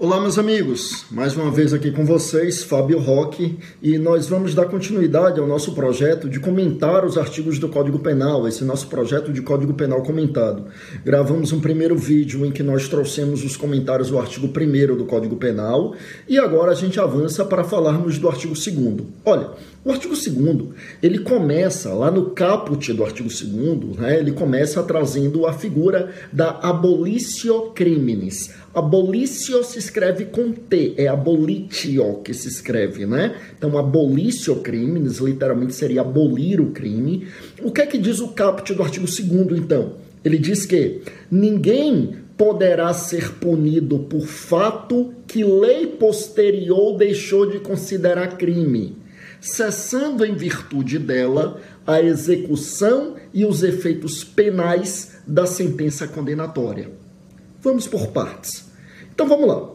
Olá, meus amigos, mais uma vez aqui com vocês, Fábio Roque, e nós vamos dar continuidade ao nosso projeto de comentar os artigos do Código Penal, esse nosso projeto de Código Penal comentado. Gravamos um primeiro vídeo em que nós trouxemos os comentários do artigo 1 do Código Penal, e agora a gente avança para falarmos do artigo 2. Olha, o artigo 2 ele começa lá no caput do artigo 2, né, ele começa trazendo a figura da abolitio criminis. Abolitio se escreve com T, é abolitio que se escreve, né? Então, abolitio crimes, literalmente seria abolir o crime. O que é que diz o caput do artigo 2 então? Ele diz que ninguém poderá ser punido por fato que lei posterior deixou de considerar crime, cessando em virtude dela a execução e os efeitos penais da sentença condenatória. Vamos por partes. Então vamos lá.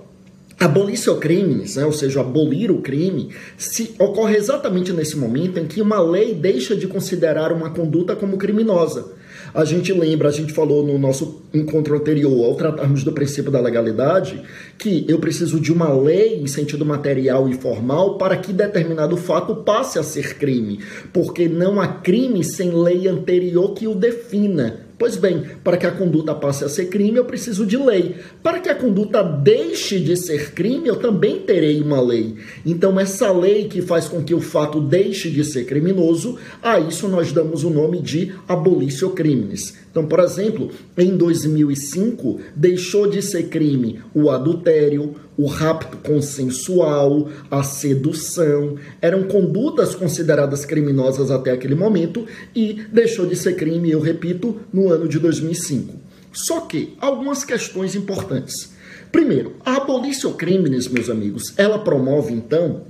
Abolição crimes, né, ou seja, abolir o crime, se ocorre exatamente nesse momento em que uma lei deixa de considerar uma conduta como criminosa. A gente lembra, a gente falou no nosso encontro anterior, ao tratarmos do princípio da legalidade, que eu preciso de uma lei em sentido material e formal para que determinado fato passe a ser crime, porque não há crime sem lei anterior que o defina. Pois bem, para que a conduta passe a ser crime, eu preciso de lei. Para que a conduta deixe de ser crime, eu também terei uma lei. Então, essa lei que faz com que o fato deixe de ser criminoso, a isso nós damos o nome de abolício crimes. Então, por exemplo, em 2005, deixou de ser crime o adultério, o rapto consensual, a sedução. Eram condutas consideradas criminosas até aquele momento e deixou de ser crime, eu repito, no ano de 2005. Só que algumas questões importantes. Primeiro, a abolição crimes, meus amigos, ela promove então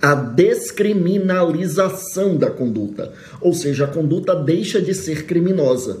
a descriminalização da conduta, ou seja, a conduta deixa de ser criminosa.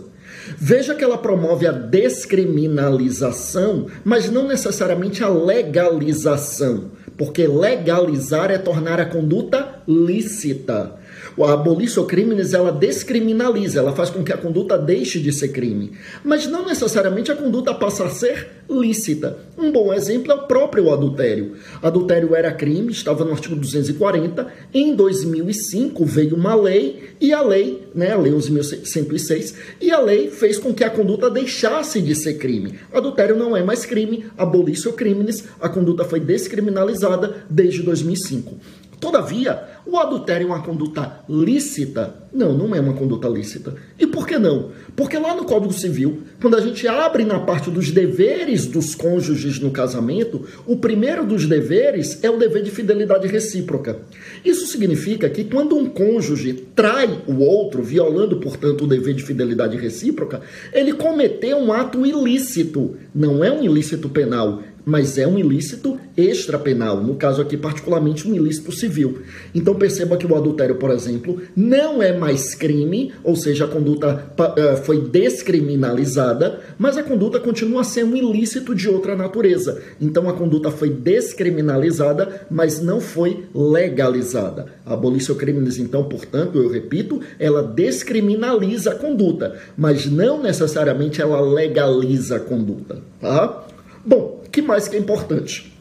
Veja que ela promove a descriminalização, mas não necessariamente a legalização, porque legalizar é tornar a conduta lícita. A abolição crimes ela descriminaliza, ela faz com que a conduta deixe de ser crime, mas não necessariamente a conduta passa a ser lícita. Um bom exemplo é o próprio adultério. Adultério era crime, estava no artigo 240. Em 2005 veio uma lei e a lei, né, a lei 11.106, e a lei fez com que a conduta deixasse de ser crime. Adultério não é mais crime, abolição crimes, a conduta foi descriminalizada desde 2005. Todavia, o adultério é uma conduta lícita? Não, não é uma conduta lícita. E por que não? Porque lá no Código Civil, quando a gente abre na parte dos deveres dos cônjuges no casamento, o primeiro dos deveres é o dever de fidelidade recíproca. Isso significa que quando um cônjuge trai o outro, violando, portanto, o dever de fidelidade recíproca, ele cometeu um ato ilícito. Não é um ilícito penal, mas é um ilícito extrapenal, no caso aqui particularmente um ilícito civil. Então perceba que o adultério, por exemplo, não é mais crime, ou seja, a conduta uh, foi descriminalizada, mas a conduta continua ser um ilícito de outra natureza. Então a conduta foi descriminalizada, mas não foi legalizada. A abolição crimes, então, portanto, eu repito, ela descriminaliza a conduta, mas não necessariamente ela legaliza a conduta, tá? Bom, que mais que é importante?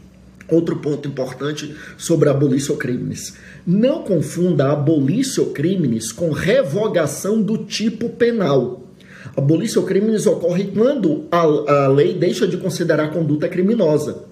Outro ponto importante sobre abolição crimes. Não confunda abolição crimes com revogação do tipo penal. Abolição crimes ocorre quando a, a lei deixa de considerar conduta criminosa.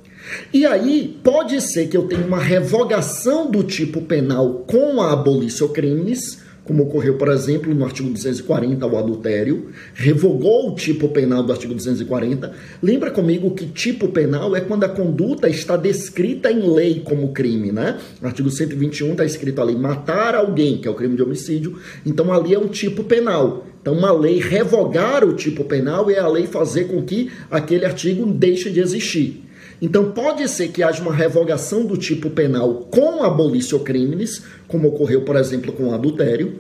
E aí, pode ser que eu tenha uma revogação do tipo penal com a abolição crimes, como ocorreu, por exemplo, no artigo 240, o adultério, revogou o tipo penal do artigo 240. Lembra comigo que tipo penal é quando a conduta está descrita em lei como crime, né? No artigo 121 está escrito ali matar alguém, que é o crime de homicídio, então ali é um tipo penal. Então, uma lei revogar o tipo penal é a lei fazer com que aquele artigo deixe de existir. Então, pode ser que haja uma revogação do tipo penal com abolição crimes, como ocorreu, por exemplo, com o adultério,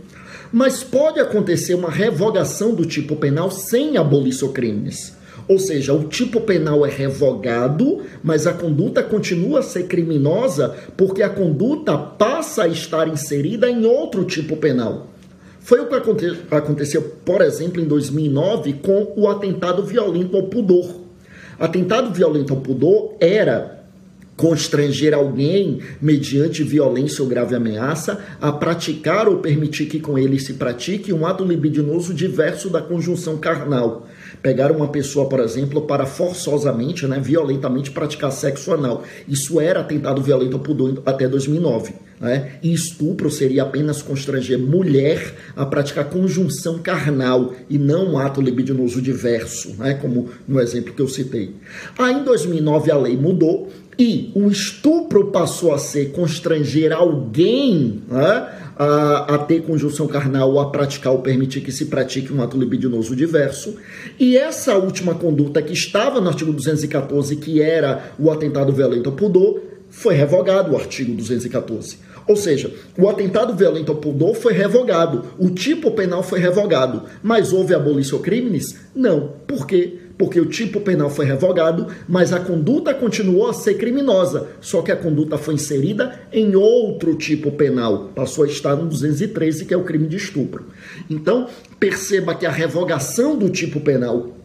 mas pode acontecer uma revogação do tipo penal sem abolição crimes. Ou seja, o tipo penal é revogado, mas a conduta continua a ser criminosa porque a conduta passa a estar inserida em outro tipo penal. Foi o que aconteceu, por exemplo, em 2009 com o atentado violento ao pudor. Atentado violento ao pudor era constranger alguém mediante violência ou grave ameaça a praticar ou permitir que com ele se pratique um ato libidinoso diverso da conjunção carnal. Pegar uma pessoa, por exemplo, para forçosamente, né, violentamente praticar sexo anal. Isso era atentado violento ao pudor até 2009. Né? E estupro seria apenas constranger mulher a praticar conjunção carnal e não um ato libidinoso diverso, né? como no exemplo que eu citei. Aí em 2009 a lei mudou e o estupro passou a ser constranger alguém né, a, a, ter conjunção carnal ou a praticar ou permitir que se pratique um ato libidinoso diverso. E essa última conduta que estava no artigo 214, que era o atentado violento ao pudor, foi revogado o artigo 214. Ou seja, o atentado violento ao pudor foi revogado, o tipo penal foi revogado, mas houve abolição crimes? Não. Por quê? porque o tipo penal foi revogado, mas a conduta continuou a ser criminosa, só que a conduta foi inserida em outro tipo penal, passou a estar no 213, que é o crime de estupro. Então, perceba que a revogação do tipo penal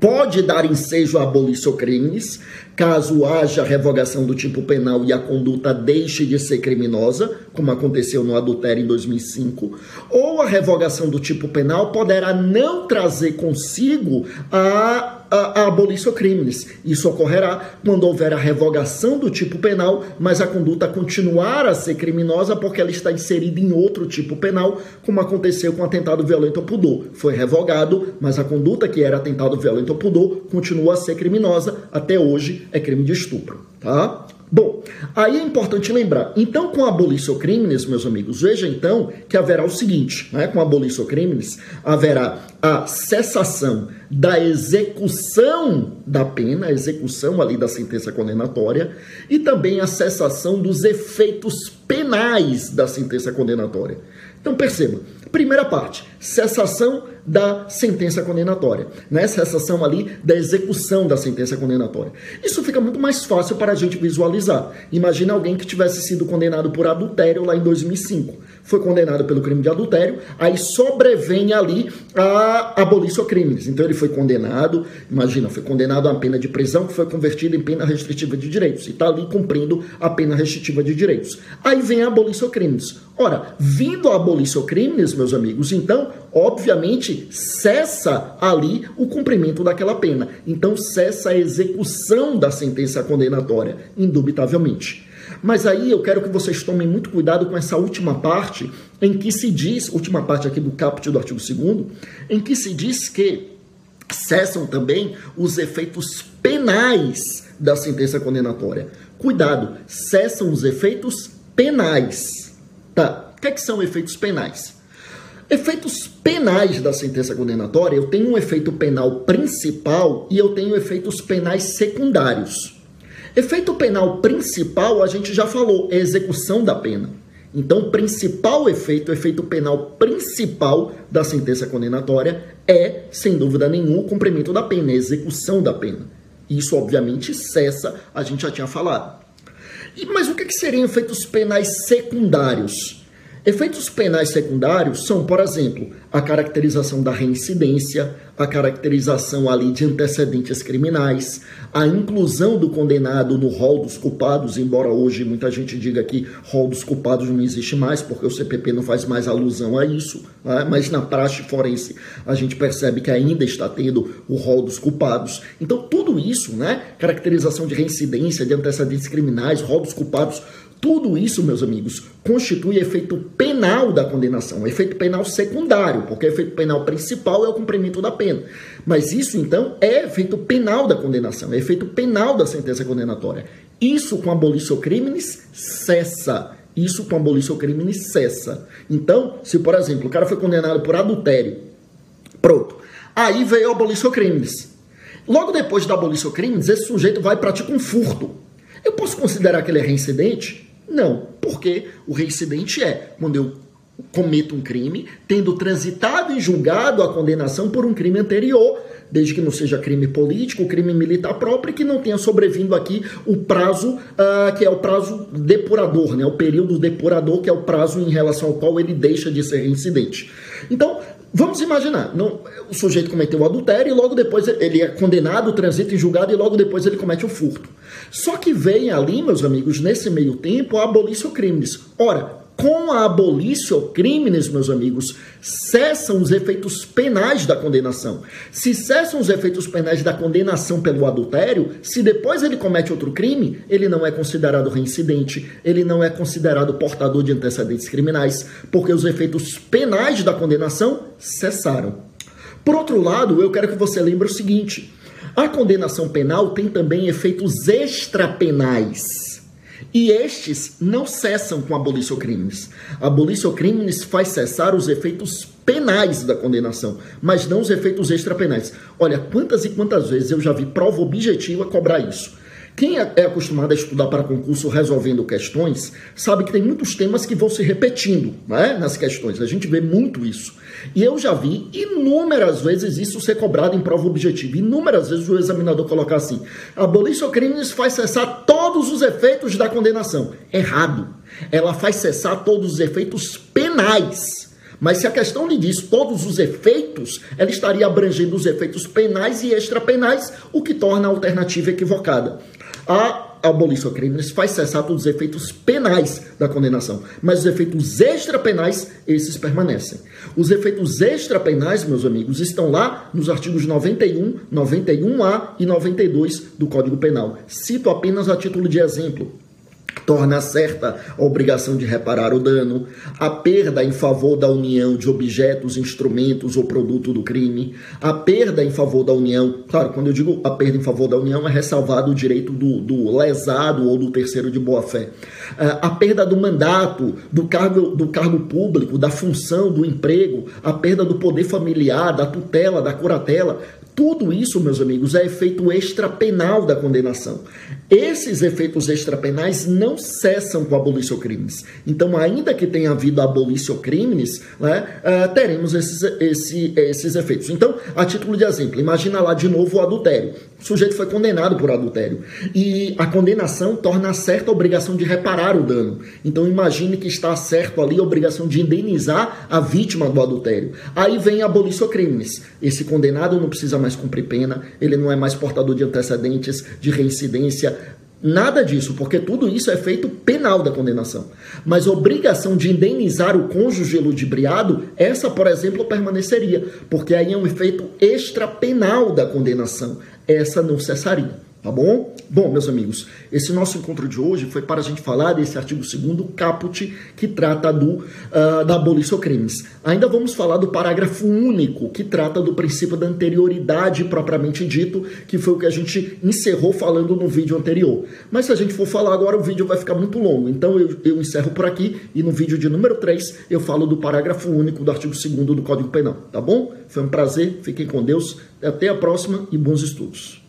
pode dar ensejo a abolição crimes, caso haja revogação do tipo penal e a conduta deixe de ser criminosa, como aconteceu no adultério em 2005, ou a revogação do tipo penal poderá não trazer consigo a a, abolição crimes. Isso ocorrerá quando houver a revogação do tipo penal, mas a conduta continuar a ser criminosa porque ela está inserida em outro tipo penal, como aconteceu com o atentado violento ao pudor. Foi revogado, mas a conduta que era atentado violento ao pudor continua a ser criminosa. Até hoje é crime de estupro, tá? Bom, aí é importante lembrar. Então, com a abolição crimes, meus amigos, veja então que haverá o seguinte, né? Com a abolição crimes, haverá a cessação da execução da pena, a execução ali da sentença condenatória, e também a cessação dos efeitos penais da sentença condenatória. Então, perceba, primeira parte, cessação da sentença condenatória, né? Cessação ali da execução da sentença condenatória. Isso fica muito mais fácil para a gente visualizar. Imagina alguém que tivesse sido condenado por adultério lá em 2005. Foi condenado pelo crime de adultério, aí sobrevém ali a abolição crimes. Então ele foi condenado, imagina, foi condenado a uma pena de prisão que foi convertida em pena restritiva de direitos e está ali cumprindo a pena restritiva de direitos. Aí vem a abolição crimes. Ora, vindo a abolição crimes, meus amigos, então, obviamente, cessa ali o cumprimento daquela pena. Então, cessa a execução da sentença condenatória, indubitavelmente. Mas aí eu quero que vocês tomem muito cuidado com essa última parte, em que se diz, última parte aqui do caput do artigo 2 em que se diz que cessam também os efeitos penais da sentença condenatória. Cuidado, cessam os efeitos penais. Tá, o que, é que são efeitos penais? Efeitos penais da sentença condenatória, eu tenho um efeito penal principal e eu tenho efeitos penais secundários. Efeito penal principal, a gente já falou, é execução da pena. Então, o principal efeito, o efeito penal principal da sentença condenatória é, sem dúvida nenhuma, o cumprimento da pena, a execução da pena. Isso, obviamente, cessa, a gente já tinha falado. E, mas o que, que seriam efeitos penais secundários? Efeitos penais secundários são, por exemplo, a caracterização da reincidência, a caracterização ali de antecedentes criminais, a inclusão do condenado no rol dos culpados, embora hoje muita gente diga que rol dos culpados não existe mais, porque o CPP não faz mais alusão a isso, né? mas na praxe forense a gente percebe que ainda está tendo o rol dos culpados. Então, tudo isso, né? Caracterização de reincidência, de antecedentes criminais, rol dos culpados, tudo isso, meus amigos, constitui efeito penal da condenação, efeito penal secundário, porque efeito penal principal é o cumprimento da pena. Mas isso, então, é efeito penal da condenação, é efeito penal da sentença condenatória. Isso com abolição crimes cessa. Isso com abolição crimes cessa. Então, se, por exemplo, o cara foi condenado por adultério, pronto. Aí veio a abolição crimes. Logo depois da abolição crimes, esse sujeito vai praticar um furto. Eu posso considerar que ele é reincidente? Não, porque o reincidente é quando eu cometo um crime, tendo transitado e julgado a condenação por um crime anterior, desde que não seja crime político, crime militar próprio e que não tenha sobrevindo aqui o prazo uh, que é o prazo depurador, né? o período depurador, que é o prazo em relação ao qual ele deixa de ser reincidente. Então, Vamos imaginar, não, o sujeito cometeu o adultério e logo depois ele é condenado, transita em julgado e logo depois ele comete o furto. Só que vem ali, meus amigos, nesse meio tempo, a abolício crimes. Ora, com a abolício crimes, meus amigos, cessam os efeitos penais da condenação. Se cessam os efeitos penais da condenação pelo adultério, se depois ele comete outro crime, ele não é considerado reincidente, ele não é considerado portador de antecedentes criminais, porque os efeitos penais da condenação cessaram. Por outro lado, eu quero que você lembre o seguinte: a condenação penal tem também efeitos extrapenais. E estes não cessam com abolição crimes. Abolição crimes faz cessar os efeitos penais da condenação, mas não os efeitos extrapenais. Olha, quantas e quantas vezes eu já vi prova objetiva cobrar isso. Quem é, é acostumado a estudar para concurso resolvendo questões, sabe que tem muitos temas que vão se repetindo né, nas questões. A gente vê muito isso. E eu já vi inúmeras vezes isso ser cobrado em prova objetiva. Inúmeras vezes o examinador colocar assim: abolição crimes faz cessar todos os efeitos da condenação. Errado. Ela faz cessar todos os efeitos penais. Mas se a questão lhe diz todos os efeitos, ela estaria abrangendo os efeitos penais e extrapenais, o que torna a alternativa equivocada. A abolição crimes faz cessar todos os efeitos penais da condenação, mas os efeitos extrapenais, esses permanecem. Os efeitos extrapenais, meus amigos, estão lá nos artigos 91, 91A e 92 do Código Penal. Cito apenas a título de exemplo torna certa a obrigação de reparar o dano, a perda em favor da união de objetos, instrumentos ou produto do crime, a perda em favor da união, claro, quando eu digo a perda em favor da união, é ressalvado o direito do, do lesado ou do terceiro de boa-fé, a perda do mandato, do cargo, do cargo público, da função, do emprego, a perda do poder familiar, da tutela, da curatela, tudo isso, meus amigos, é efeito extrapenal da condenação. Esses efeitos extrapenais não cessam com abolição crimes. Então, ainda que tenha havido abolição crimes, né, uh, teremos esses, esse, esses efeitos. Então, a título de exemplo, imagina lá de novo o adultério. O sujeito foi condenado por adultério. E a condenação torna certa a obrigação de reparar o dano. Então, imagine que está certo ali a obrigação de indenizar a vítima do adultério. Aí vem a abolição crimes. Esse condenado não precisa mais cumprir pena, ele não é mais portador de antecedentes, de reincidência, Nada disso, porque tudo isso é feito penal da condenação. Mas obrigação de indenizar o cônjuge ludibriado, essa, por exemplo, permaneceria, porque aí é um efeito extrapenal da condenação. Essa não cessaria. Tá bom? Bom, meus amigos, esse nosso encontro de hoje foi para a gente falar desse artigo 2 caput que trata do, uh, da abolição crimes. Ainda vamos falar do parágrafo único que trata do princípio da anterioridade propriamente dito, que foi o que a gente encerrou falando no vídeo anterior. Mas se a gente for falar agora, o vídeo vai ficar muito longo. Então eu, eu encerro por aqui e no vídeo de número 3 eu falo do parágrafo único do artigo 2 do Código Penal. Tá bom? Foi um prazer, fiquem com Deus, até a próxima e bons estudos.